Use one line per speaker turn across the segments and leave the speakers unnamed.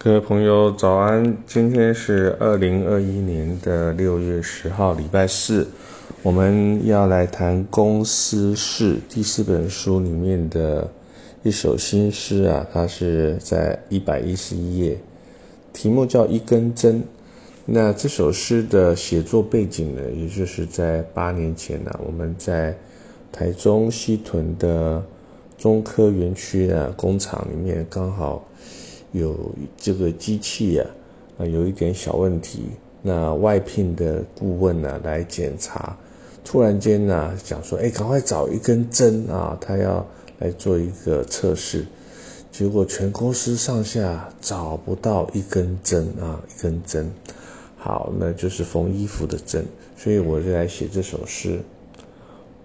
各位朋友，早安！今天是二零二一年的六月十号，礼拜四。我们要来谈《公司事》第四本书里面的一首新诗啊，它是在一百一十一页，题目叫《一根针》。那这首诗的写作背景呢，也就是在八年前呢，我们在台中西屯的中科园区的工厂里面刚好。有这个机器呀，啊，有一点小问题。那外聘的顾问呢来检查，突然间呢讲说，哎，赶快找一根针啊，他要来做一个测试。结果全公司上下找不到一根针啊，一根针。好，那就是缝衣服的针。所以我就来写这首诗。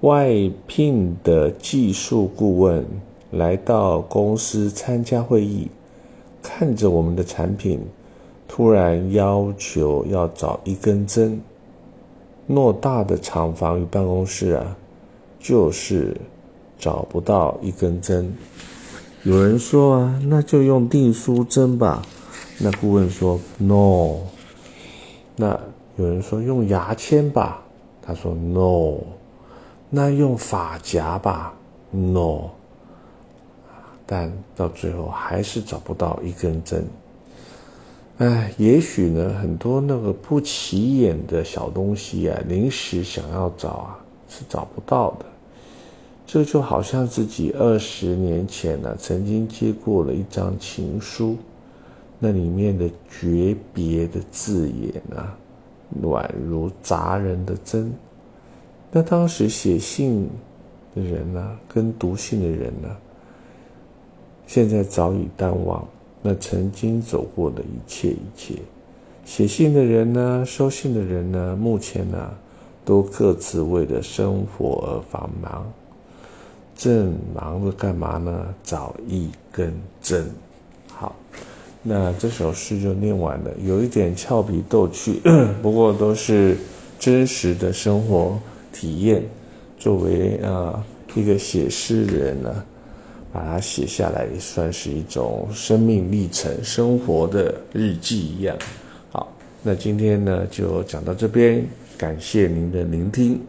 外聘的技术顾问来到公司参加会议。看着我们的产品，突然要求要找一根针。偌大的厂房与办公室啊，就是找不到一根针。有人说啊，那就用订书针吧。那顾问说 no。那有人说用牙签吧，他说 no。那用发夹吧，no。但到最后还是找不到一根针。哎，也许呢，很多那个不起眼的小东西啊，临时想要找啊，是找不到的。这就好像自己二十年前呢，曾经接过了一张情书，那里面的诀别的字眼啊，宛如扎人的针。那当时写信的人呢，跟读信的人呢？现在早已淡忘那曾经走过的一切一切。写信的人呢，收信的人呢，目前呢，都各自为了生活而繁忙。正忙着干嘛呢？找一根针。好，那这首诗就念完了，有一点俏皮逗趣，不过都是真实的生活体验。作为啊一个写诗人呢。把它写下来，也算是一种生命历程、生活的日记一样。好，那今天呢就讲到这边，感谢您的聆听。